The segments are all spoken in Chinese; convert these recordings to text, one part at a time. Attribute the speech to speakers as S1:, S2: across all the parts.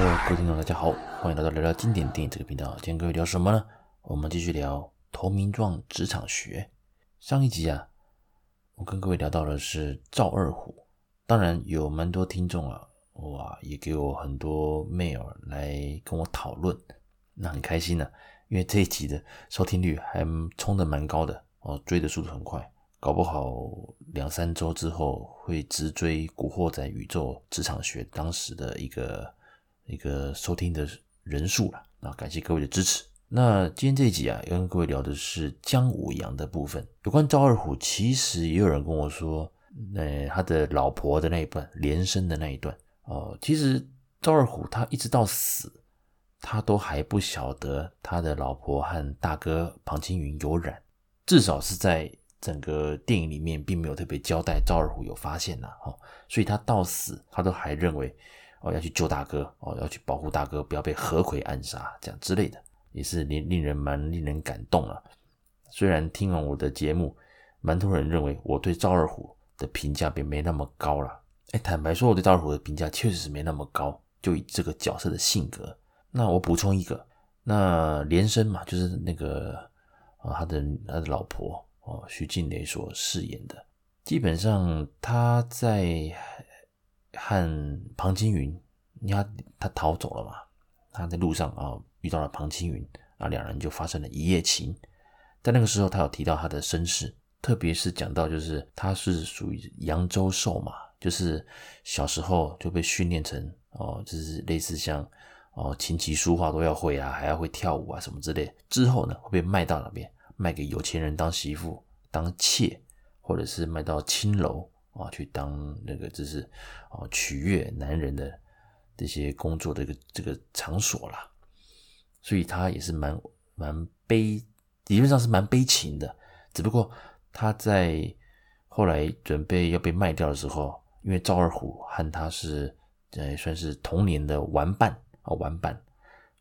S1: 各位听众，大家好，欢迎来到聊聊经典电影这个频道。今天各位聊什么呢？我们继续聊《投名状职场学》。上一集啊，我跟各位聊到的是赵二虎，当然有蛮多听众啊，哇，也给我很多 mail 来跟我讨论，那很开心呢、因为这一集的收听率还冲得蛮高的哦，追的速度很快。搞不好两三周之后会直追《古惑仔宇宙职场学》当时的一个一个收听的人数了。那感谢各位的支持。那今天这一集啊，要跟各位聊的是姜武阳的部分。有关赵二虎，其实也有人跟我说，呃，他的老婆的那一段，连生的那一段哦，其实赵二虎他一直到死，他都还不晓得他的老婆和大哥庞青云有染，至少是在。整个电影里面并没有特别交代赵二虎有发现呐，哦，所以他到死他都还认为哦要去救大哥哦要去保护大哥不要被何魁暗杀这样之类的，也是令令人蛮令人感动了。虽然听完我的节目，蛮多人认为我对赵二虎的评价并没那么高了。哎，坦白说，我对赵二虎的评价确实是没那么高，就以这个角色的性格。那我补充一个，那连生嘛，就是那个啊他的他的老婆。哦，徐静蕾所饰演的，基本上他在和庞青云，你看他逃走了嘛？他在路上啊遇到了庞青云，啊两人就发生了一夜情。在那个时候，他有提到他的身世，特别是讲到就是他是属于扬州瘦马，就是小时候就被训练成哦，就是类似像哦琴棋书画都要会啊，还要会跳舞啊什么之类。之后呢，会被卖到那边。卖给有钱人当媳妇、当妾，或者是卖到青楼啊，去当那个就是啊取悦男人的这些工作的一个这个场所啦。所以他也是蛮蛮悲，理论上是蛮悲情的。只不过他在后来准备要被卖掉的时候，因为赵二虎和他是呃算是童年的玩伴啊玩伴，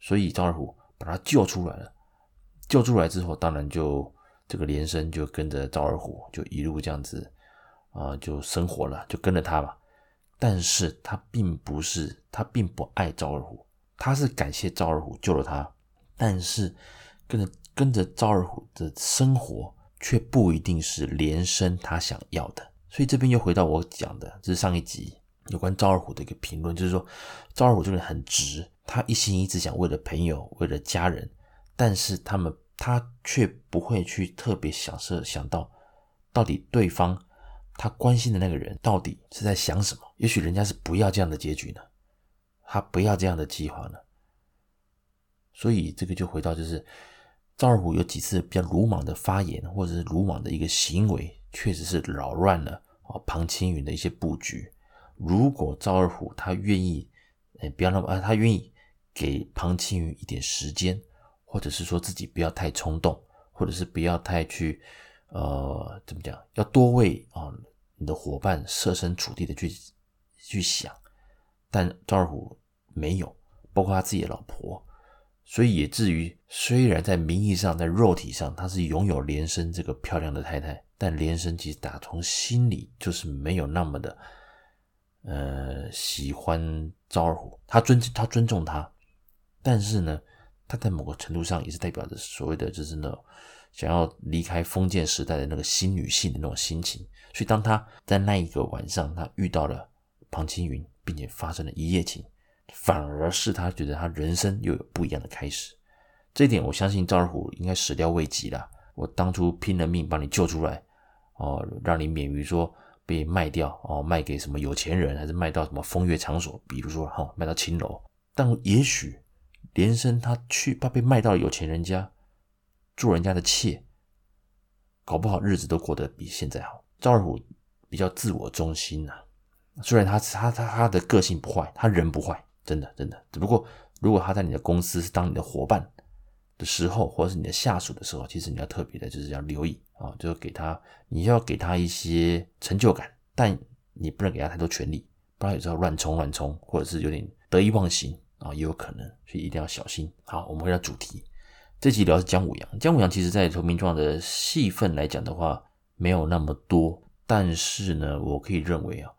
S1: 所以赵二虎把他救出来了。救出来之后，当然就这个连生就跟着赵二虎，就一路这样子啊、就生活了，就跟着他吧。但是他并不是，他并不爱赵二虎，他是感谢赵二虎救了他，但是跟着跟着赵二虎的生活，却不一定是连生他想要的。所以这边又回到我讲的，这是上一集有关赵二虎的一个评论，就是说赵二虎这个人很直，他一心一意想为了朋友，为了家人。但是他们他却不会去特别想设想到，到底对方他关心的那个人到底是在想什么？也许人家是不要这样的结局呢，他不要这样的计划呢。所以这个就回到就是赵二虎有几次比较鲁莽的发言，或者是鲁莽的一个行为，确实是扰乱了哦庞青云的一些布局。如果赵二虎他愿意，哎，不要那么啊，他愿意给庞青云一点时间。或者是说自己不要太冲动，或者是不要太去，呃，怎么讲？要多为啊、你的伙伴设身处地的去去想。但赵二虎没有，包括他自己的老婆，所以也至于虽然在名义上、在肉体上他是拥有连生这个漂亮的太太，但连生其实打从心里就是没有那么的，呃，喜欢赵二虎。他尊他尊重他，但是呢。他在某个程度上也是代表着所谓的就是那种想要离开封建时代的那个新女性的那种心情，所以当他在那一个晚上他遇到了庞青云，并且发生了一夜情，反而是他觉得他人生又有不一样的开始。这一点我相信赵二虎应该始料未及了。我当初拼了命把你救出来，哦，让你免于说被卖掉，哦，卖给什么有钱人，还是卖到什么风月场所，比如说哈、卖到青楼，但也许。连生他去，怕被卖到有钱人家，做人家的妾，搞不好日子都过得比现在好。赵二虎比较自我中心呐、啊，虽然他他他他的个性不坏，他人不坏，真的真的。只不过如果他在你的公司是当你的伙伴的时候，或者是你的下属的时候，其实你要特别的就是要留意啊，就是给他你要给他一些成就感，但你不能给他太多权力，不然有时候乱冲乱冲，或者是有点得意忘形。啊，也有可能，所以一定要小心。好，我们回到主题，这集聊的是姜武阳。姜武阳其实在《投名状》的戏份来讲的话，没有那么多，但是呢，我可以认为啊，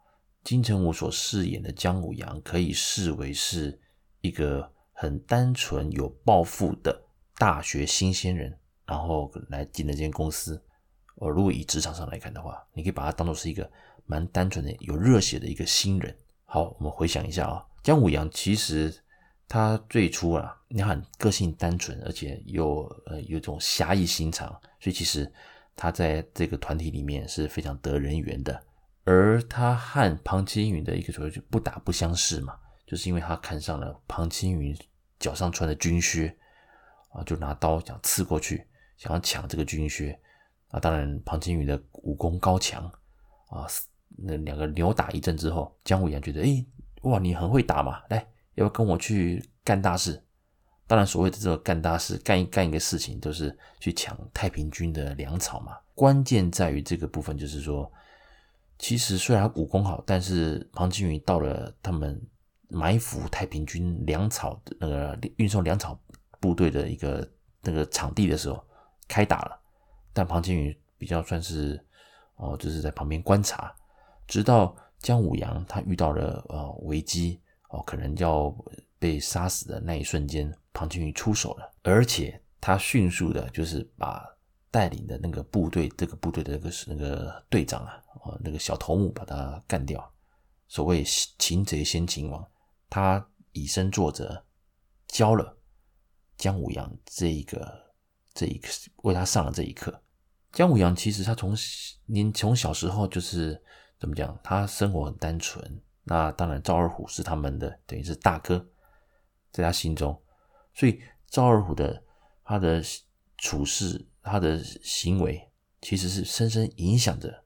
S1: 金城武所饰演的姜武阳可以视为是一个很单纯有抱负的大学新鲜人，然后来进了这间公司。呃，如果以职场上来看的话，你可以把它当做是一个蛮单纯的、有热血的一个新人。好，我们回想一下啊，姜武阳其实他最初啊，你很个性单纯，而且又呃有种侠义心肠，所以其实他在这个团体里面是非常得人缘的。而他和庞青云的一个所谓就不打不相识嘛，就是因为他看上了庞青云脚上穿的军靴啊，就拿刀想刺过去，想要抢这个军靴。啊，当然，庞青云的武功高强啊，那两个扭打一阵之后，姜武阳觉得，哎，哇，你很会打嘛，来，要不要跟我去干大事？当然，所谓的这个干大事，干一干一个事情，都是去抢太平军的粮草嘛。关键在于这个部分，就是说，其实虽然武功好，但是庞青云到了他们埋伏太平军粮草的那个运送粮草部队的一个那个场地的时候，开打了。但庞青云比较算是哦，就是在旁边观察，直到姜武阳他遇到了呃危机哦，可能要被杀死的那一瞬间，庞青云出手了，而且他迅速的就是把带领的那个部队，这个部队的那个那个队长啊，哦那个小头目把他干掉。所谓擒贼先擒王，他以身作则，教了姜武阳这一个。这一个为他上了这一课。姜武阳其实他从您从小时候就是怎么讲，他生活很单纯。那当然赵二虎是他们的等于是大哥，在他心中，所以赵二虎的他的处事、他的行为，其实是深深影响着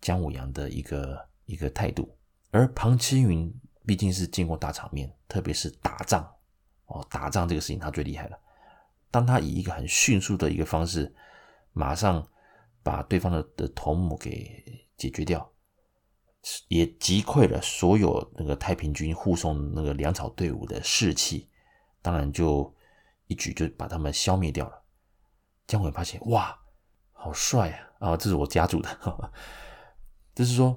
S1: 姜武阳的一个一个态度。而庞青云毕竟是见过大场面，特别是打仗哦，打仗这个事情他最厉害了。当他以一个很迅速的一个方式，马上把对方的的头目给解决掉，也击溃了所有那个太平军护送那个粮草队伍的士气，当然就一举就把他们消灭掉了。姜伟发现，哇，好帅啊！啊，这是我家族的，呵呵，就是说，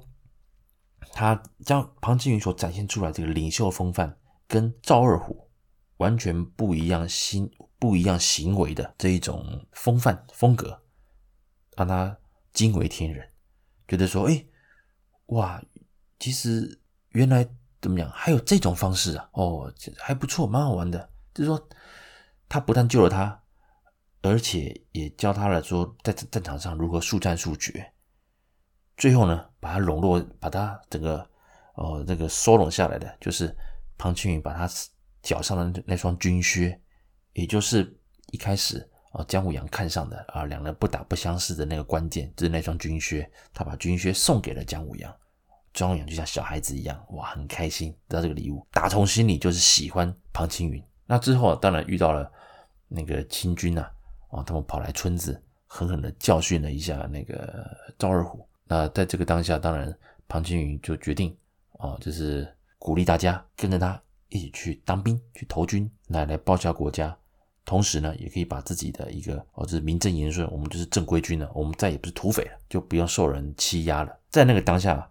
S1: 他将庞青云所展现出来这个领袖风范，跟赵二虎完全不一样心。不一样行为的这一种风范风格，让他惊为天人，觉得说：“哎，哇，其实原来怎么样？还有这种方式啊？哦，还不错，蛮好玩的。就是说，他不但救了他，而且也教他了说，在战场上如何速战速决。最后呢，把他笼络，把他整个哦这个收拢下来的，就是庞青云把他脚上的那双军靴。”也就是一开始啊，姜武阳看上的啊，两人不打不相识的那个关键，就是那双军靴。他把军靴送给了姜武阳，姜武阳就像小孩子一样，哇，很开心得到这个礼物，打从心里就是喜欢庞青云。那之后当然遇到了那个清军啊，啊，他们跑来村子，狠狠的教训了一下那个赵二虎。那在这个当下，当然庞青云就决定啊，就是鼓励大家跟着他一起去当兵，去投军，来来报效国家。同时呢，也可以把自己的一个哦，就是名正言顺，我们就是正规军了，我们再也不是土匪了，就不用受人欺压了。在那个当下，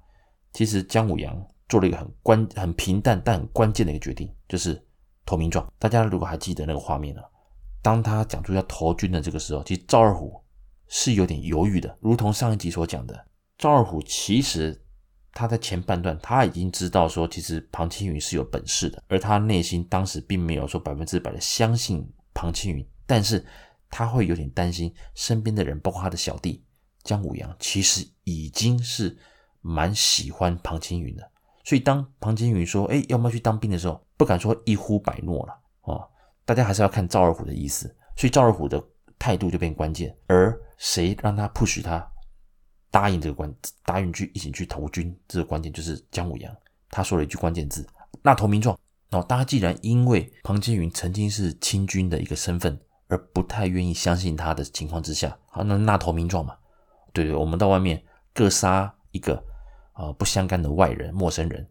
S1: 其实姜武阳做了一个很关、很平淡但很关键的一个决定，就是投名状。大家如果还记得那个画面呢，当他讲出要投军的这个时候，其实赵二虎是有点犹豫的，如同上一集所讲的，赵二虎其实他在前半段他已经知道说，其实庞青云是有本事的，而他内心当时并没有说百分之百的相信。庞青云，但是他会有点担心身边的人，包括他的小弟姜武阳，其实已经是蛮喜欢庞青云的。所以当庞青云说：“哎，要不要去当兵？”的时候，不敢说一呼百诺了哦。大家还是要看赵二虎的意思，所以赵二虎的态度就变关键。而谁让他 push 他答应这个关，答应去一起去投军，这个关键就是姜武阳。他说了一句关键字：“那投名状。”那，大家既然因为庞青云曾经是清军的一个身份，而不太愿意相信他的情况之下，好，那纳投名状嘛，对对，我们到外面各杀一个啊、不相干的外人、陌生人，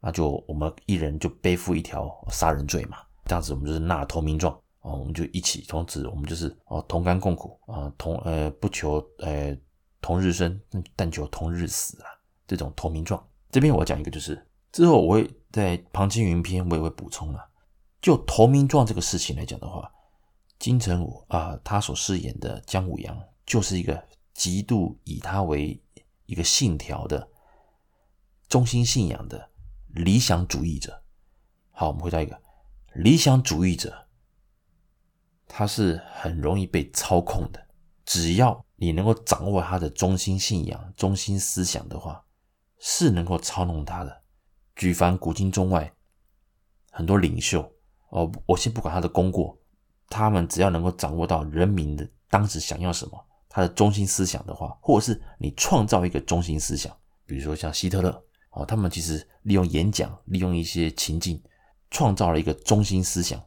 S1: 那就我们一人就背负一条杀人罪嘛，这样子我们就是纳投名状哦，我们就一起从此我们就是哦同甘共苦啊、同呃不求呃同日生，但求同日死啊，这种投名状。这边我讲一个就是之后我会。在庞青云篇，我也会补充了。就投名状这个事情来讲的话，金城武啊，他所饰演的姜武阳就是一个极度以他为一个信条的中心信仰的理想主义者。好，我们回到一个理想主义者，他是很容易被操控的。只要你能够掌握他的中心信仰、中心思想的话，是能够操弄他的。举凡古今中外很多领袖哦，我先不管他的功过，他们只要能够掌握到人民的当时想要什么，他的中心思想的话，或者是你创造一个中心思想，比如说像希特勒哦，他们其实利用演讲，利用一些情境，创造了一个中心思想。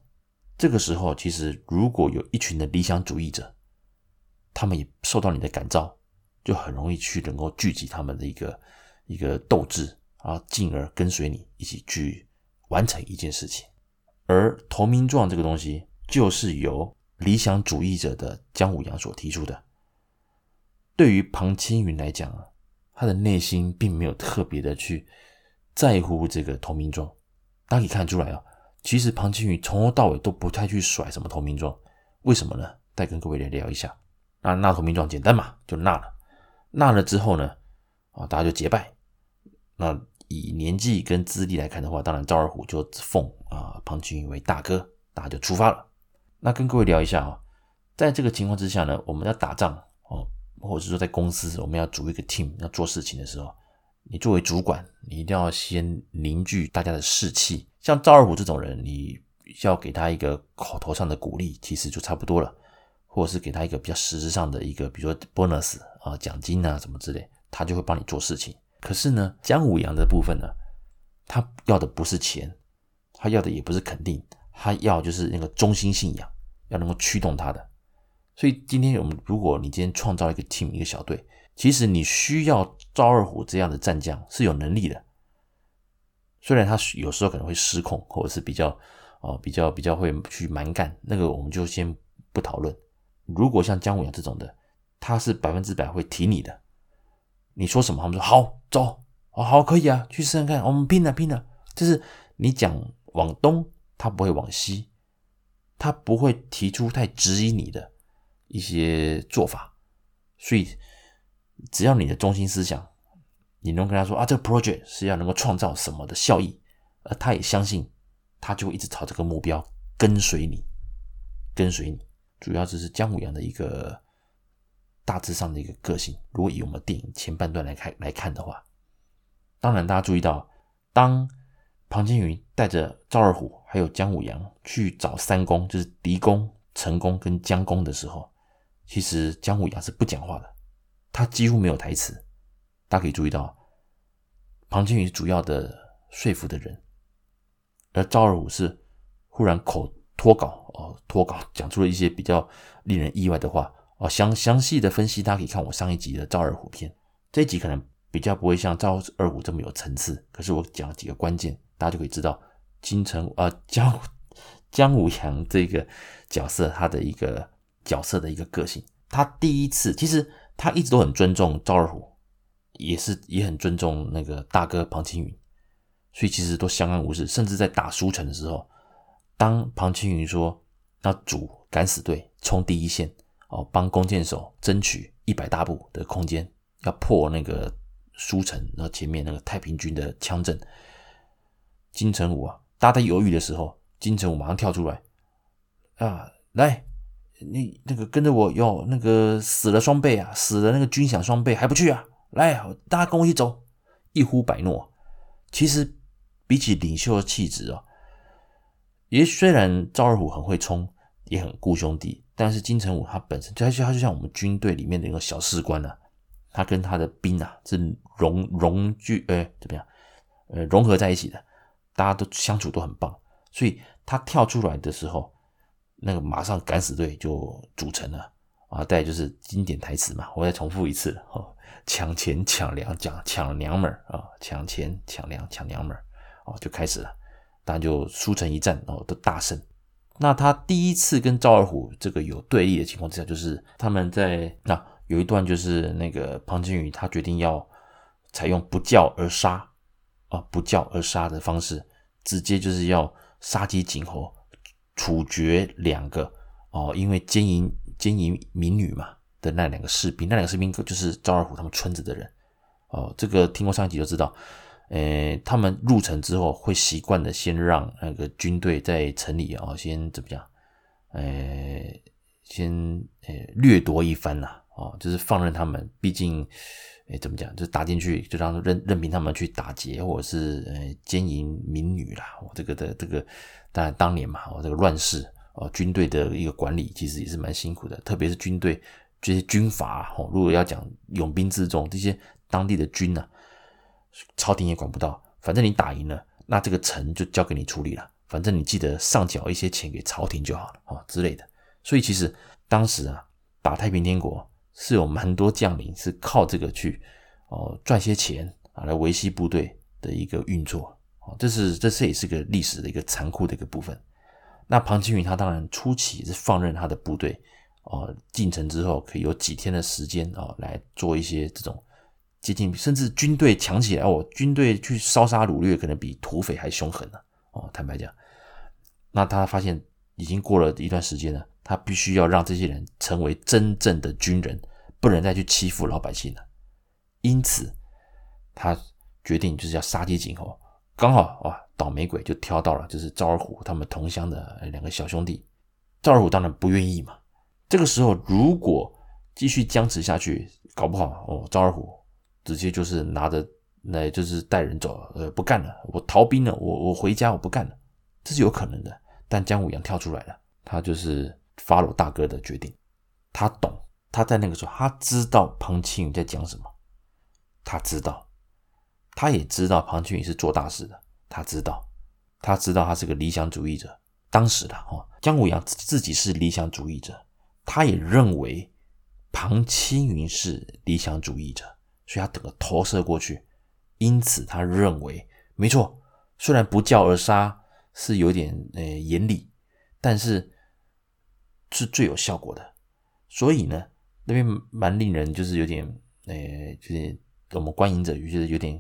S1: 这个时候，其实如果有一群的理想主义者，他们也受到你的感召，就很容易去能够聚集他们的一个一个斗志，啊进而跟随你一起去完成一件事情。而投名状这个东西，就是由理想主义者的姜武阳所提出的。对于庞青云来讲啊，他的内心并没有特别的去在乎这个投名状。大家可以看出来啊，其实庞青云从头到尾都不太去甩什么投名状，为什么呢？再跟各位来聊一下。那纳投名状简单嘛，就纳了。纳了之后呢，啊，大家就结拜。那以年纪跟资历来看的话，当然赵二虎就奉啊庞青云为大哥，大家就出发了。那跟各位聊一下啊，在这个情况之下呢，我们要打仗哦，或者是说在公司我们要组一个 team 要做事情的时候，你作为主管，你一定要先凝聚大家的士气。像赵二虎这种人，你要给他一个口头上的鼓励，其实就差不多了。或者是给他一个比较实质上的一个，比如说 bonus 啊、奖金啊什么之类，他就会帮你做事情。可是呢，姜武阳的部分呢，他要的不是钱，他要的也不是肯定，他要就是那个中心信仰，要能够驱动他的。所以今天我们，如果你今天创造一个 team 一个小队，其实你需要赵二虎这样的战将是有能力的。虽然他有时候可能会失控，或者是比较啊、呃、比较比较会去蛮干，那个我们就先不讨论。如果像姜武阳这种的，他是百分之百会提你的。你说什么，他们说好走，哦好可以啊，去试试看，我们拼了拼了。就是你讲往东，他不会往西，他不会提出太质疑你的一些做法。所以只要你的中心思想，你能跟他说啊，这个 project 是要能够创造什么的效益，而他也相信，他就会一直朝这个目标跟随你，跟随你。主要就是姜武阳的一个大致上的一个个性。如果以我们电影前半段来看来看的话，当然大家注意到，当庞青云带着赵二虎还有姜武阳去找三公，就是狄公、陈公跟姜公的时候，其实姜武阳是不讲话的，他几乎没有台词。大家可以注意到，庞青云主要的说服的人，而赵二虎是忽然口。脱稿哦，脱稿讲出了一些比较令人意外的话哦。详详细的分析，大家可以看我上一集的赵二虎篇。这一集可能比较不会像赵二虎这么有层次，可是我讲了几个关键，大家就可以知道金城啊姜姜武阳这个角色他的一个角色的一个个性。他第一次其实他一直都很尊重赵二虎，也是也很尊重那个大哥庞青云，所以其实都相安无事，甚至在打书城的时候。当庞青云说要组敢死队冲第一线哦，帮弓箭手争取一百大步的空间，要破那个书城，然后前面那个太平军的枪阵，金城武啊，大家犹豫的时候，金城武马上跳出来啊，来，你那个跟着我哟，那个死了双倍啊，死了那个军饷双倍还不去啊？来，大家跟我一起走，一呼百诺。其实比起领袖的气质哦。也虽然赵二虎很会冲，也很顾兄弟，但是金城武他本身，他就他就像我们军队里面的一个小士官啊，他跟他的兵啊是融融聚，呃，怎么样？呃，融合在一起的，大家都相处都很棒，所以他跳出来的时候，那个马上敢死队就组成了啊。再就是经典台词嘛，我再重复一次哦，抢钱抢粮讲抢娘们儿啊，抢钱抢粮抢娘们儿啊，就开始了。当然就输成一战，然后都大胜。那他第一次跟赵二虎这个有对立的情况之下，就是他们在那、有一段，就是那个庞青云他决定要采用不教而杀啊，不教而杀的方式，直接就是要杀鸡儆猴，处决两个哦，因为奸淫奸淫民女嘛的那两个士兵，那两个士兵就是赵二虎他们村子的人哦。这个听过上一集就知道，诶，他们入城之后会习惯的先让那个军队在城里哦，先怎么讲？诶，先诶掠夺一番呐，哦，就是放任他们，毕竟。哎，怎么讲？就打进去，就让任任凭他们去打劫，或者是呃奸淫民女啦。我这个的这个，当然当年嘛，我这个乱世哦，军队的一个管理其实也是蛮辛苦的，特别是军队这些军阀哦。如果要讲拥兵自重，这些当地的军呢，朝廷也管不到。反正你打赢了，那这个城就交给你处理了。反正你记得上缴一些钱给朝廷就好了哦之类的。所以其实当时啊，打太平天国。是有蛮多将领是靠这个去哦赚些钱啊来维系部队的一个运作哦，这是这是也是个历史的一个残酷的一个部分。那庞青云他当然初期是放任他的部队哦进城之后，可以有几天的时间哦来做一些这种接近，甚至军队强起来哦，军队去烧杀掳掠，可能比土匪还凶狠呢哦。坦白讲，那他发现已经过了一段时间了。他必须要让这些人成为真正的军人，不能再去欺负老百姓了。因此，他决定就是要杀鸡儆猴。刚好哇，倒霉鬼就挑到了，就是赵二虎他们同乡的两个小兄弟。赵二虎当然不愿意嘛。这个时候，如果继续僵持下去，搞不好哦，赵二虎直接就是拿着那就是带人走，呃，不干了，我逃兵了，我我回家，我不干了，这是有可能的。但姜武阳跳出来了，他就是。follow 大哥的决定，他懂，他在那个时候，他知道庞青云在讲什么，他知道，他也知道庞青云是做大事的，他知道，他知道他是个理想主义者。当时的哦，姜武阳自己是理想主义者，他也认为庞青云是理想主义者，所以他整个投射过去，因此他认为没错，虽然不教而杀是有点呃严厉，但是。是最有效果的，所以呢，那边蛮令人就是有点，呃，就是我们观影者觉得有点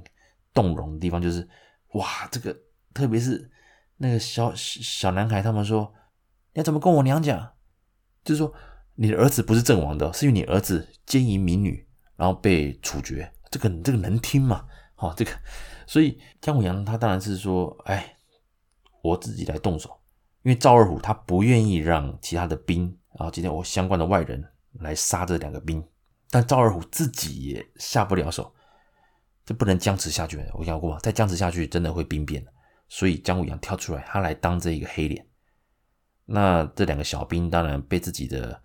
S1: 动容的地方，就是哇，这个特别是那个小小男孩，他们说你要怎么跟我娘讲？就是说你的儿子不是阵亡的，是因为你儿子奸淫民女，然后被处决，这个这个能听吗？哦，这个，所以姜武阳他当然是说，哎，我自己来动手。因为赵二虎他不愿意让其他的兵，然后今天我相关的外人来杀这两个兵，但赵二虎自己也下不了手，这不能僵持下去。我讲过嘛，再僵持下去真的会兵变。所以姜武阳跳出来，他来当这一个黑脸。那这两个小兵当然被自己的，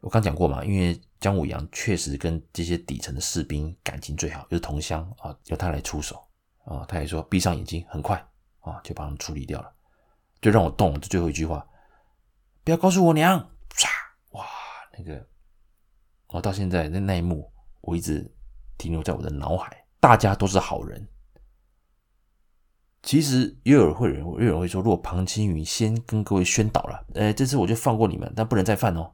S1: 我刚讲过嘛，因为姜武阳确实跟这些底层的士兵感情最好，就是同乡啊，由他来出手啊，他也说闭上眼睛，很快啊就把他们处理掉了。就让我动，这最后一句话，不要告诉我娘！唰，哇，那个，我到现在那那一幕，我一直停留在我的脑海。大家都是好人，其实也有人会人，也有人会说，如果庞青云先跟各位宣导了，呃，这次我就放过你们，但不能再犯哦。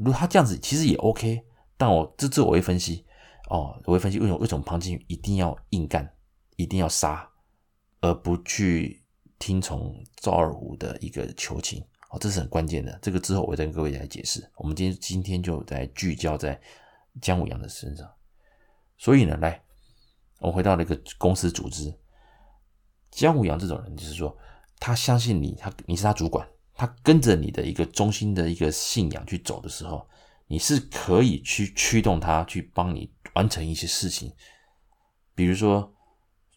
S1: 如果他这样子，其实也 OK，但我这次我会分析，哦，我会分析为什么为什么庞青云一定要硬干，一定要杀，而不去。听从赵二虎的一个求情，哦，这是很关键的。这个之后我再跟各位来解释。我们今天今天就在聚焦在姜武阳的身上。所以呢，来，我回到那个公司组织，姜武阳这种人，就是说他相信你，他你是他主管，他跟着你的一个中心的一个信仰去走的时候，你是可以去驱动他去帮你完成一些事情，比如说，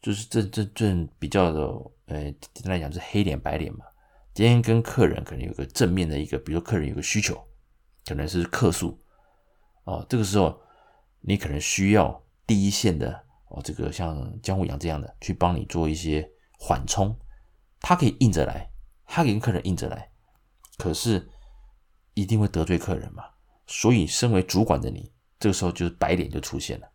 S1: 就是这这这比较的。呃，简单来讲是黑脸白脸嘛。今天跟客人可能有个正面的一个，比如说客人有个需求，可能是客诉哦。这个时候你可能需要第一线的哦，这个像姜武阳这样的去帮你做一些缓冲，他可以硬着来，他可以跟客人硬着来，可是一定会得罪客人嘛。所以身为主管的你，这个时候就是白脸就出现了。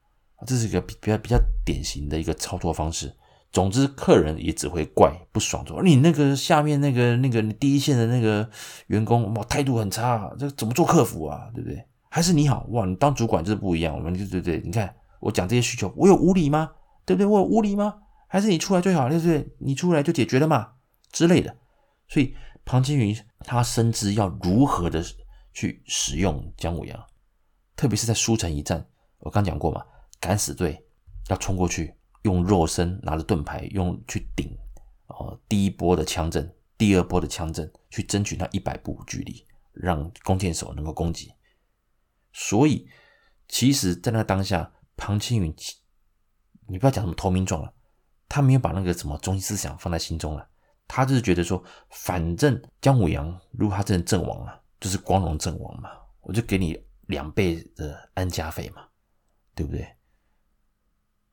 S1: 这是一个比较比较典型的一个操作方式。总之，客人也只会怪不爽，说你那个下面那个那个第一线的那个员工哇，态度很差，这怎么做客服啊？对不对？还是你好哇，你当主管就是不一样。我们就对对，你看我讲这些需求，我有无理吗？对不对？我有无理吗？还是你出来最好，对不对？你出来就解决了嘛之类的。所以庞青云他深知要如何的去使用姜武阳，特别是在书城一战，我刚讲过嘛，敢死队要冲过去，用肉身拿着盾牌，用去顶哦第一波的枪阵，第二波的枪阵，去争取那一百步距离，让弓箭手能够攻击。所以，其实，在那个当下，庞青云，你不要讲什么投名状了，他没有把那个什么中心思想放在心中了。他就是觉得说，反正姜武阳如果他真的阵亡了，就是光荣阵亡嘛，我就给你两倍的安家费嘛，对不对？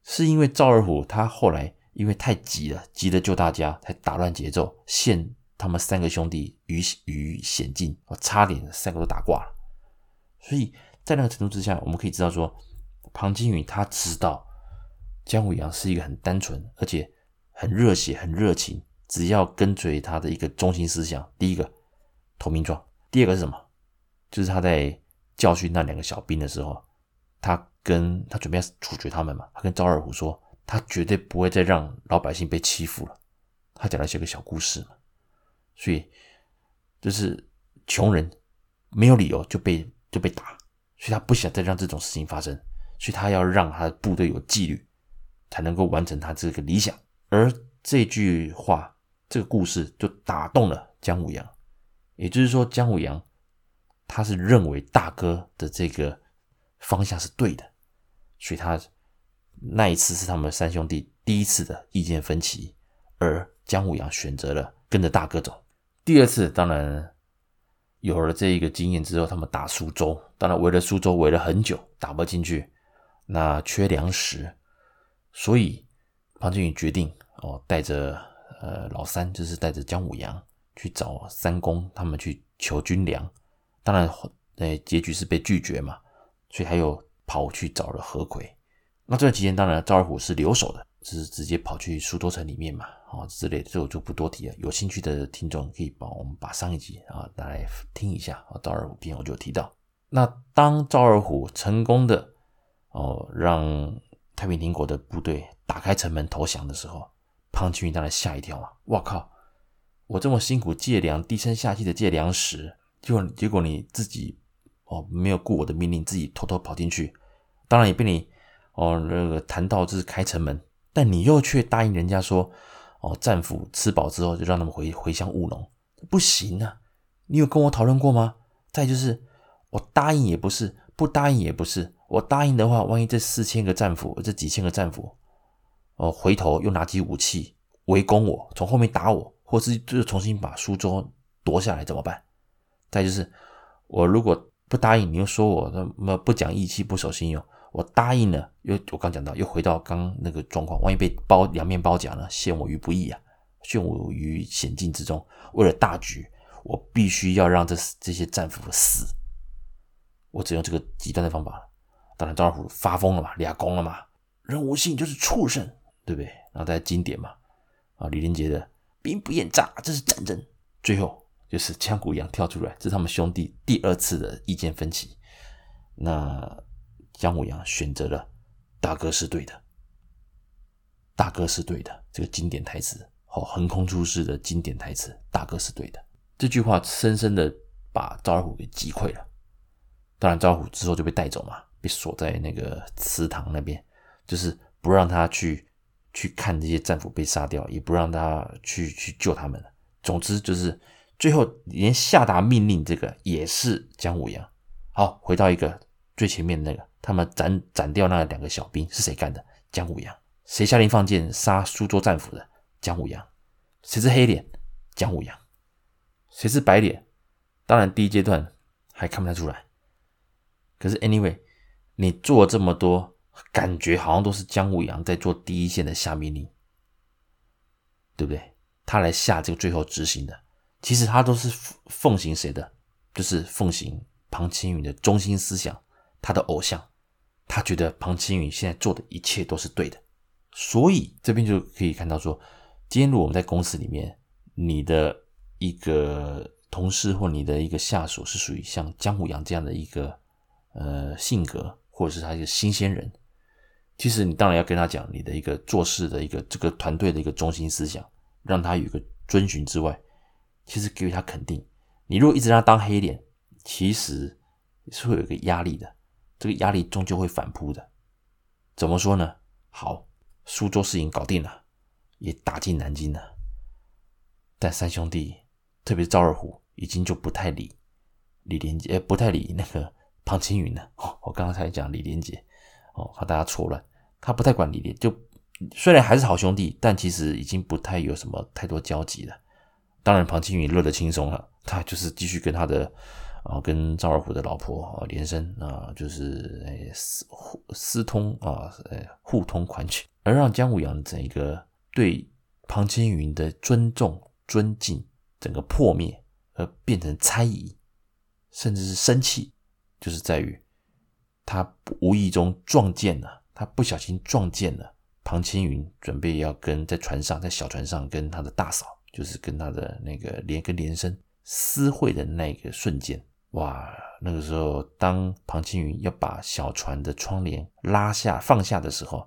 S1: 是因为赵二虎他后来因为太急了，急着救大家，才打乱节奏，陷他们三个兄弟于于险境，我差点三个都打挂了。所以在那个程度之下，我们可以知道说，庞青云他知道姜武阳是一个很单纯而且很热血、很热情。只要跟随他的一个中心思想，第一个投名状，第二个是什么？就是他在教训那两个小兵的时候，他跟他准备要处决他们嘛，他跟赵二虎说，他绝对不会再让老百姓被欺负了。他讲了些个小故事嘛，所以就是穷人没有理由就被就被打，所以他不想再让这种事情发生，所以他要让他的部队有纪律，才能够完成他这个理想。而这句话。这个故事就打动了姜武阳，也就是说，姜武阳他是认为大哥的这个方向是对的，所以他那一次是他们三兄弟第一次的意见分歧，而姜武阳选择了跟着大哥走。第二次，当然有了这一个经验之后，他们打苏州，当然围了苏州围了很久，打不进去，那缺粮食，所以庞青云决定哦，带着。呃，老三就是带着姜武阳去找三公，他们去求军粮。当然，呃，结局是被拒绝嘛，所以他又跑去找了何魁。那这段期间，当然赵二虎是留守的，是直接跑去苏州城里面嘛，啊之类的，这我就不多提了。有兴趣的听众可以帮我们把上一集啊拿来听一下啊，赵二虎篇我就提到。那当赵二虎成功的哦让太平天国的部队打开城门投降的时候。庞青云当然吓一跳啊！我靠，我这么辛苦借粮，低声下气的借粮食，结果结果你自己哦没有顾我的命令，自己偷偷跑进去，当然也被你哦那个谈到就是开城门，但你又却答应人家说哦战俘吃饱之后就让他们回回乡务农，不行啊！你有跟我讨论过吗？再就是我答应也不是，不答应也不是，我答应的话，万一这四千个战俘，这几千个战俘。哦，回头又拿起武器围攻我，从后面打我，或是就重新把苏州夺下来怎么办？再就是，我如果不答应，你又说我那么不讲义气、不守信用。我答应了，又我刚讲到，又回到刚那个状况，万一被包两面包夹呢？陷我于不义啊，陷我于险境之中。为了大局，我必须要让这这些战俘死。我只用这个极端的方法。当然，赵二虎发疯了嘛，俩攻了嘛，人无信就是畜生。对不对？然后再经典嘛，啊，李连杰的“兵不厌诈”，这是战争。最后就是姜武阳跳出来，这是他们兄弟第二次的意见分歧。那姜武阳选择了“大哥是对的”，“大哥是对的”这个经典台词，哦，横空出世的经典台词，“大哥是对的”这句话，深深的把赵二虎给击溃了。当然，赵二虎之后就被带走嘛，被锁在那个祠堂那边，就是不让他去。去看这些战俘被杀掉，也不让他去去救他们。总之就是最后连下达命令这个也是姜武阳。好，回到一个最前面那个，他们斩斩掉那两个小兵是谁干的？姜武阳。谁下令放箭杀苏州战俘的？姜武阳。谁是黑脸？姜武阳。谁是白脸？当然第一阶段还看不太出来。可是 anyway，你做这么多。感觉好像都是姜武阳在做第一线的下命令，对不对？他来下这个最后执行的，其实他都是奉奉行谁的？就是奉行庞青云的中心思想，他的偶像。他觉得庞青云现在做的一切都是对的，所以这边就可以看到说，今天如果我们在公司里面，你的一个同事或你的一个下属是属于像姜武阳这样的一个呃性格，或者是他一个新鲜人。其实你当然要跟他讲你的一个做事的一个这个团队的一个中心思想，让他有一个遵循之外，其实给予他肯定。你如果一直让他当黑脸，其实是会有一个压力的，这个压力终究会反扑的。怎么说呢？好，苏州事情搞定了，也打进南京了，但三兄弟，特别是赵二虎，已经就不太理李连杰，不太理那个庞青云了。我刚刚才讲李连杰，哦，怕大家错乱，他不太管李连，就虽然还是好兄弟，但其实已经不太有什么太多交集了。当然，庞青云乐得轻松了，他就是继续跟他的啊，跟赵二虎的老婆啊连生啊，就是诶私私通啊，诶互通款曲，而让姜武阳整一个对庞青云的尊重、尊敬整个破灭，而变成猜疑，甚至是生气，就是在于他无意中撞见了，他不小心撞见了庞青云，准备要跟在船上，在小船上跟他的大嫂。就是跟他的那个连跟连生私会的那个瞬间，哇！那个时候，当庞青云要把小船的窗帘拉下放下的时候，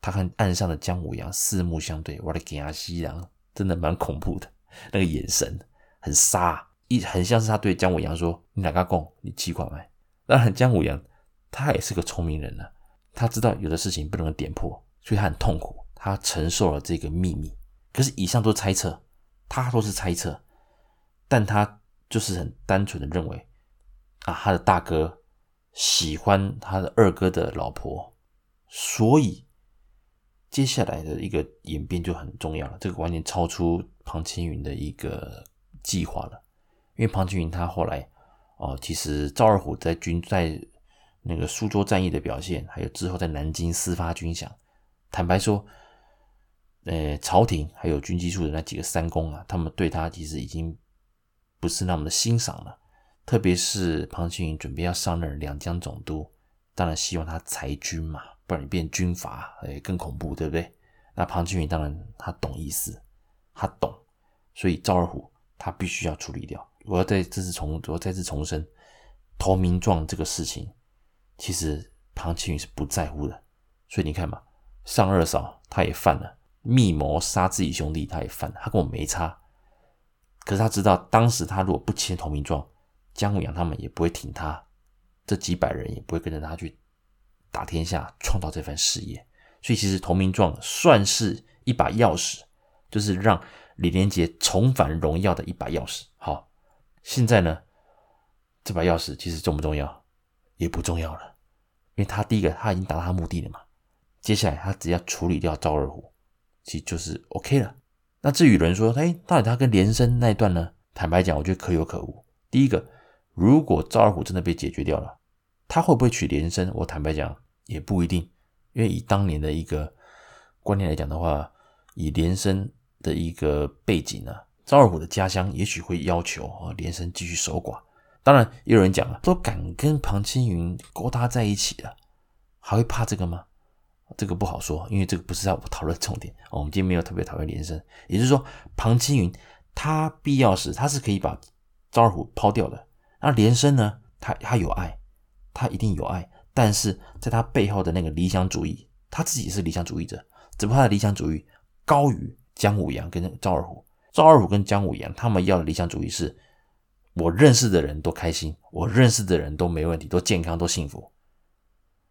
S1: 他和岸上的姜武阳四目相对，我的天啊，西洋真的蛮恐怖的，那个眼神很杀，一很像是他对姜武阳说：“你哪个共？你气管麦。”当然，姜武阳他也是个聪明人呢，他知道有的事情不能点破，所以他很痛苦，他承受了这个秘密。可是以上都是猜测。他都是猜测，但他就是很单纯的认为，啊，他的大哥喜欢他的二哥的老婆，所以接下来的一个演变就很重要了。这个完全超出庞青云的一个计划了，因为庞青云他后来哦，其实赵二虎在军在那个苏州战役的表现，还有之后在南京私发军饷，坦白说。呃，朝廷还有军机处的那几个三公啊，他们对他其实已经不是那么的欣赏了。特别是庞青云准备要上任两江总督，当然希望他裁军嘛，不然你变军阀，诶，更恐怖，对不对？那庞青云当然他懂意思，他懂，所以赵二虎他必须要处理掉。我要再这次重，我再次重申，投名状这个事情，其实庞青云是不在乎的。所以你看嘛，上二嫂他也犯了。密谋杀自己兄弟，他也犯了，他跟我没差。可是他知道，当时他如果不签投名状，姜武阳他们也不会挺他，这几百人也不会跟着他去打天下，创造这番事业。所以，其实投名状算是一把钥匙，就是让李连杰重返荣耀的一把钥匙。好，现在呢，这把钥匙其实重不重要？也不重要了，因为他第一个他已经达到他目的了嘛。接下来他只要处理掉赵二虎。其实就是 OK 了。那至于有人说，哎，到底他跟连生那一段呢？坦白讲，我觉得可有可无。第一个，如果赵二虎真的被解决掉了，他会不会娶连生？我坦白讲也不一定，因为以当年的一个观念来讲的话，以连生的一个背景呢，赵二虎的家乡也许会要求啊连生继续守寡。当然，也有人讲了，都敢跟庞青云勾搭在一起了，还会怕这个吗？这个不好说，因为这个不是在我讨论重点。我们今天没有特别讨论连生，也就是说，庞青云他必要时他是可以把赵二虎抛掉的。那连生呢？他他有爱，他一定有爱，但是在他背后的那个理想主义，他自己是理想主义者，只不过他的理想主义高于姜武阳跟赵二虎。赵二虎跟姜武阳他们要的理想主义是：我认识的人都开心，我认识的人都没问题，都健康，都幸福。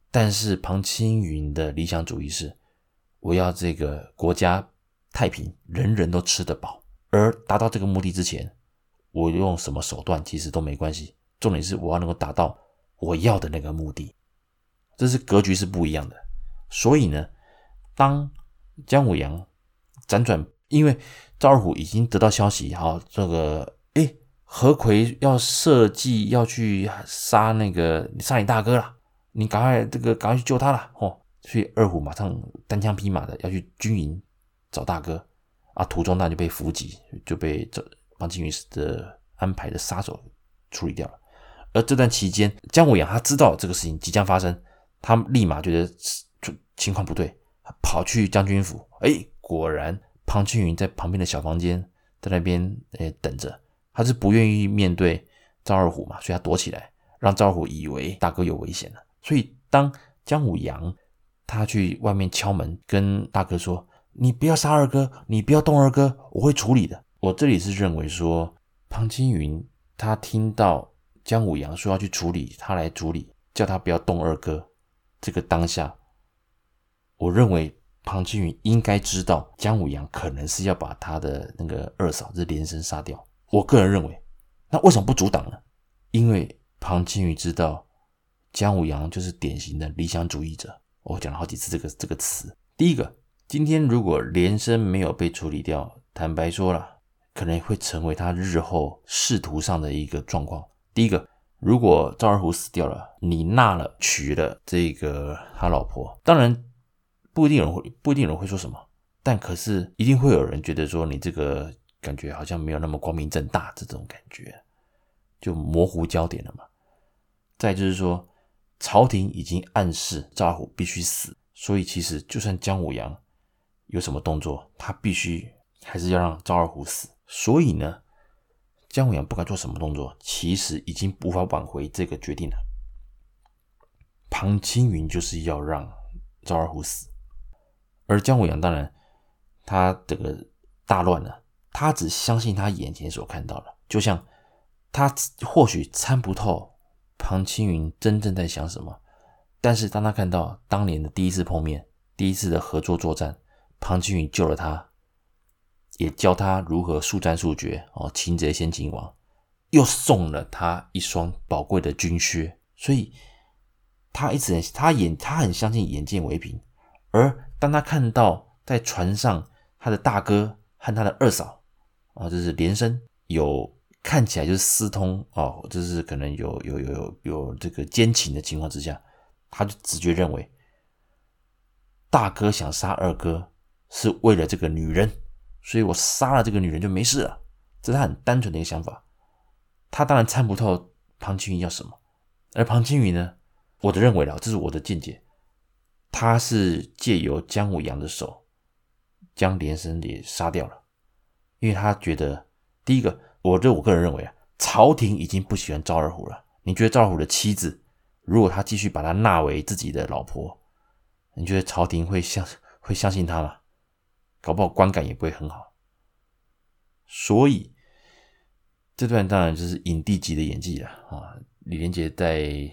S1: 但是庞青云的理想主义是，我要这个国家太平，人人都吃得饱。而达到这个目的之前，我用什么手段其实都没关系。重点是我要能够达到我要的那个目的，这是格局是不一样的。所以呢，当姜武阳辗转，因为赵二虎已经得到消息，好，这个，何奎要设计要去杀那个杀你大哥了。你赶快这个赶快去救他了哦！所以二虎马上单枪匹马的要去军营找大哥啊，途中那就被伏击，就被这庞青云的安排的杀手处理掉了。而这段期间，姜武阳他知道这个事情即将发生，他立马觉得情况不对，跑去将军府。哎，果然庞青云在旁边的小房间在那边哎等着，他是不愿意面对赵二虎嘛，所以他躲起来，让赵二虎以为大哥有危险了。所以，当姜武阳他去外面敲门，跟大哥说：“你不要杀二哥，你不要动二哥，我会处理的。”我这里是认为说，庞青云他听到姜武阳说要去处理，他来处理，叫他不要动二哥。这个当下，我认为庞青云应该知道姜武阳可能是要把他的那个二嫂子连生杀掉。我个人认为，那为什么不阻挡呢？因为庞青云知道姜武阳就是典型的理想主义者。我讲了好几次这个这个词。第一个，今天如果连生没有被处理掉，坦白说了，可能会成为他日后仕途上的一个状况。第一个。如果赵二虎死掉了，你纳了娶了这个他老婆，当然不一定有人会不一定有人会说什么，但可是一定会有人觉得说你这个感觉好像没有那么光明正大，这种感觉就模糊焦点了嘛。再就是说，朝廷已经暗示赵二虎必须死，所以其实就算姜武阳有什么动作，他必须还是要让赵二虎死。所以呢。姜武阳不管做什么动作，其实已经无法挽回这个决定了。庞青云就是要让赵二虎死，而姜武阳当然他这个大乱了，他只相信他眼前所看到的，就像他或许参不透庞青云真正在想什么，但是当他看到当年的第一次碰面、第一次的合作作战，庞青云救了他。也教他如何速战速决哦，擒贼先擒王，又送了他一双宝贵的军靴，所以他一直很他眼他很相信眼见为凭。而当他看到在船上他的大哥和他的二嫂啊，就是连生有看起来就是私通哦，就是可能有有有有有这个奸情的情况之下，他就直觉认为大哥想杀二哥是为了这个女人。所以我杀了这个女人就没事了，这是他很单纯的一个想法。他当然参不透庞青云要什么，而庞青云呢，我的认为了，这是我的见解，他是借由姜武阳的手将连生也杀掉了，因为他觉得第一个，我这我个人认为啊，朝廷已经不喜欢赵二虎了。你觉得赵二虎的妻子，如果他继续把他纳为自己的老婆，你觉得朝廷会相会相信他吗？搞不好观感也不会很好，所以这段当然就是影帝级的演技了啊！李连杰在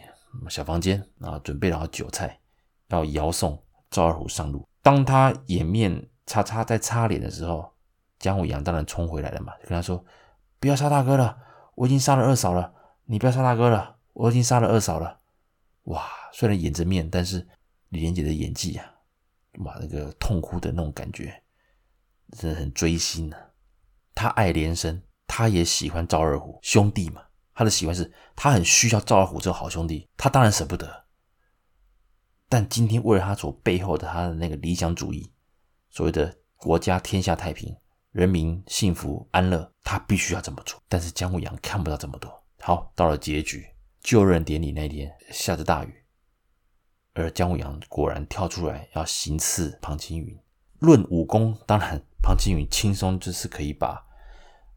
S1: 小房间啊，准备好酒菜，要遥送赵二虎上路。当他掩面擦擦在擦脸的时候，姜武阳当然冲回来了嘛，就跟他说：“不要杀大哥了，我已经杀了二嫂了。你不要杀大哥了，我已经杀了二嫂了。”哇！虽然掩着面，但是李连杰的演技啊，哇，那个痛哭的那种感觉。真的很追星呢、啊，他爱连生，他也喜欢赵二虎兄弟嘛。他的喜欢是他很需要赵二虎这个好兄弟，他当然舍不得。但今天为了他所背后的他的那个理想主义，所谓的国家天下太平、人民幸福安乐，他必须要这么做。但是姜武阳看不到这么多。好，到了结局，就任典礼那天下着大雨，而姜武阳果然跳出来要行刺庞青云。论武功，当然。庞青云轻松就是可以把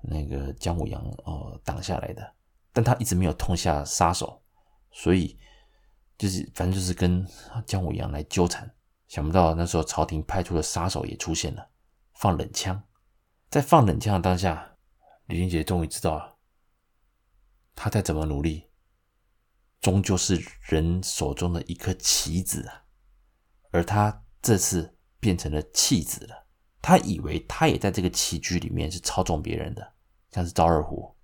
S1: 那个姜武阳呃挡下来的，但他一直没有痛下杀手，所以就是反正就是跟姜武阳来纠缠。想不到那时候朝廷派出的杀手也出现了，放冷枪。在放冷枪的当下，李连杰终于知道，他再怎么努力，终究是人手中的一颗棋子啊，而他这次变成了弃子了。他以为他也在这个棋局里面是操纵别人的，像是赵二虎，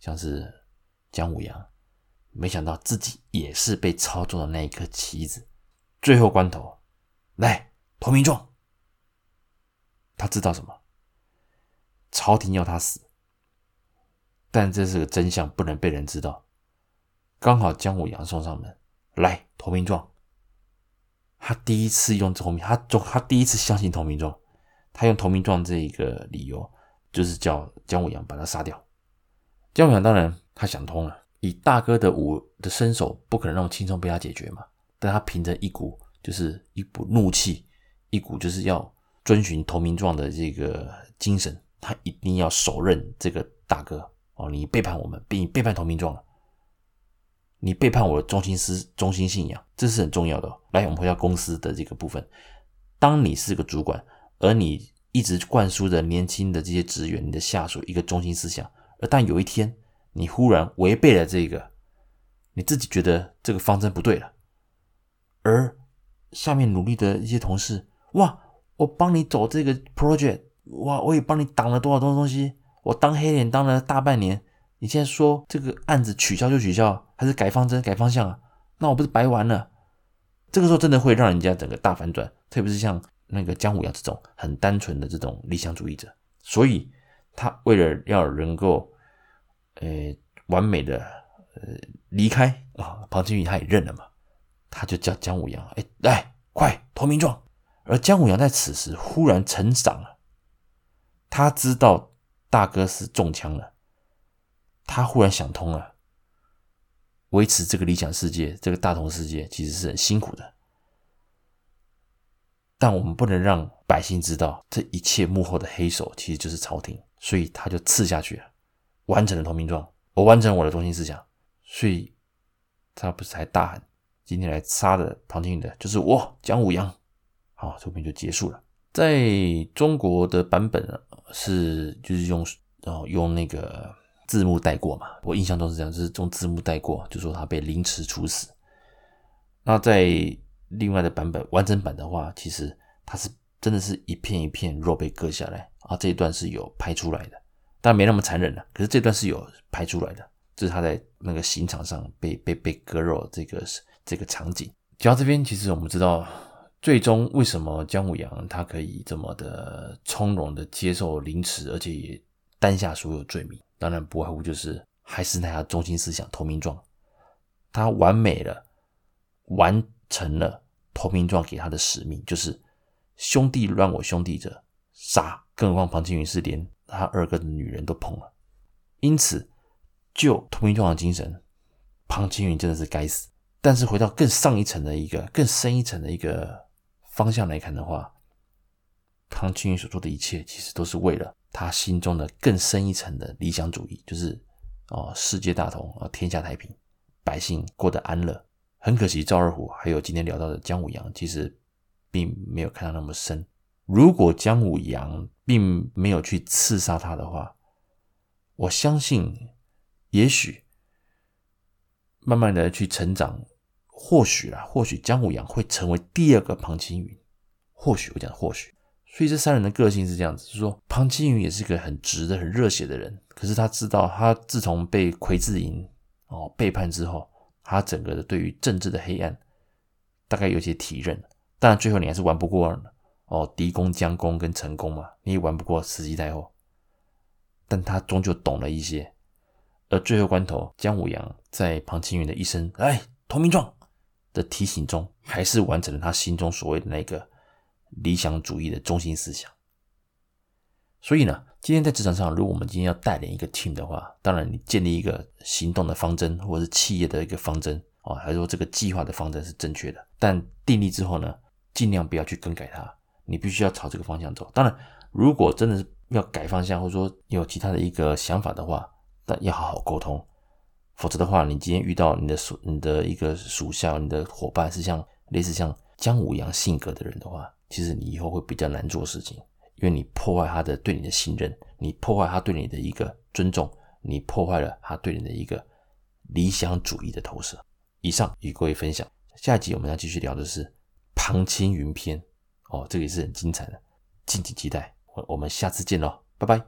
S1: 像是姜武阳，没想到自己也是被操纵的那一颗棋子。最后关头，来投名状。他知道什么？朝廷要他死，但这是个真相，不能被人知道。刚好姜武阳送上门，来投名状。他第一次用投名，他就他第一次相信投名状。他用投名状这一个理由，就是叫姜武阳把他杀掉。姜武阳当然他想通了，以大哥的武的身手，不可能那么轻松被他解决嘛。但他凭着一股就是一股怒气，一股就是要遵循投名状的这个精神，他一定要手刃这个大哥哦！你背叛我们，被你背叛投名状了，你背叛我的中心思中心信仰，这是很重要的。来，我们回到公司的这个部分，当你是个主管。而你一直灌输着年轻的这些职员、你的下属一个中心思想，而但有一天你忽然违背了这个，你自己觉得这个方针不对了，而下面努力的一些同事，哇，我帮你走这个 project，哇，我也帮你挡了多少多东西，我当黑脸当了大半年，你现在说这个案子取消就取消，还是改方针改方向啊？那我不是白玩了？这个时候真的会让人家整个大反转，特别是像那个姜武阳这种很单纯的这种理想主义者，所以他为了要能够呃完美的呃离开啊，庞青云他也认了嘛，他就叫姜武阳哎来快投名状，而姜武阳在此时忽然成长了，他知道大哥是中枪了，他忽然想通了。维持这个理想世界，这个大同世界其实是很辛苦的，但我们不能让百姓知道这一切幕后的黑手其实就是朝廷，所以他就刺下去了，完成了投名状，我完成我的中心思想，所以他不是还大喊：“今天来杀的庞青云的就是我姜武阳。”好，这篇就结束了。在中国的版本啊是就是用哦用那个。字幕带过嘛？我印象中是这样，就是用字幕带过，就说他被凌迟处死。那在另外的版本完整版的话，其实他是真的是一片一片肉被割下来啊，这一段是有拍出来的，但没那么残忍了。可是这段是有拍出来的，这是他在那个刑场上被被被割肉这个这个场景。讲到这边，其实我们知道，最终为什么姜武阳他可以这么的从容的接受凌迟，而且也担下所有罪名。当然不外乎就是还是那样中心思想投名状，他完美了，完成了投名状给他的使命，就是兄弟乱我兄弟者杀，更何况庞青云是连他二哥的女人都碰了，因此就投名状的精神，庞青云真的是该死。但是回到更上一层的一个更深一层的一个方向来看的话，康青云所做的一切其实都是为了。他心中的更深一层的理想主义，就是哦，世界大同啊，天下太平，百姓过得安乐。很可惜，赵二虎还有今天聊到的姜武阳，其实并没有看到那么深。如果姜武阳并没有去刺杀他的话，我相信，也许慢慢的去成长，或许啦，或许姜武阳会成为第二个庞青云。或许我讲或许。所以这三人的个性是这样子，就是说庞青云也是个很直的、很热血的人。可是他知道，他自从被奎志营哦背叛之后，他整个的对于政治的黑暗大概有些体认。当然，最后你还是玩不过哦狄公、姜公跟陈宫嘛，你也玩不过慈禧太后。但他终究懂了一些。而最后关头，姜武阳在庞青云的一声“来投名状”的提醒中，还是完成了他心中所谓的那个。理想主义的中心思想，所以呢，今天在职场上，如果我们今天要带领一个 team 的话，当然你建立一个行动的方针，或者是企业的一个方针啊，还是说这个计划的方针是正确的，但定立之后呢，尽量不要去更改它，你必须要朝这个方向走。当然，如果真的是要改方向，或者说有其他的一个想法的话，但要好好沟通，否则的话，你今天遇到你的属你的一个属下，你的伙伴是像类似像姜武阳性格的人的话。其实你以后会比较难做事情，因为你破坏他的对你的信任，你破坏他对你的一个尊重，你破坏了他对你的一个理想主义的投射。以上与各位分享，下一集我们要继续聊的是庞青云篇哦，这个也是很精彩的，敬请期待。我我们下次见喽，拜拜。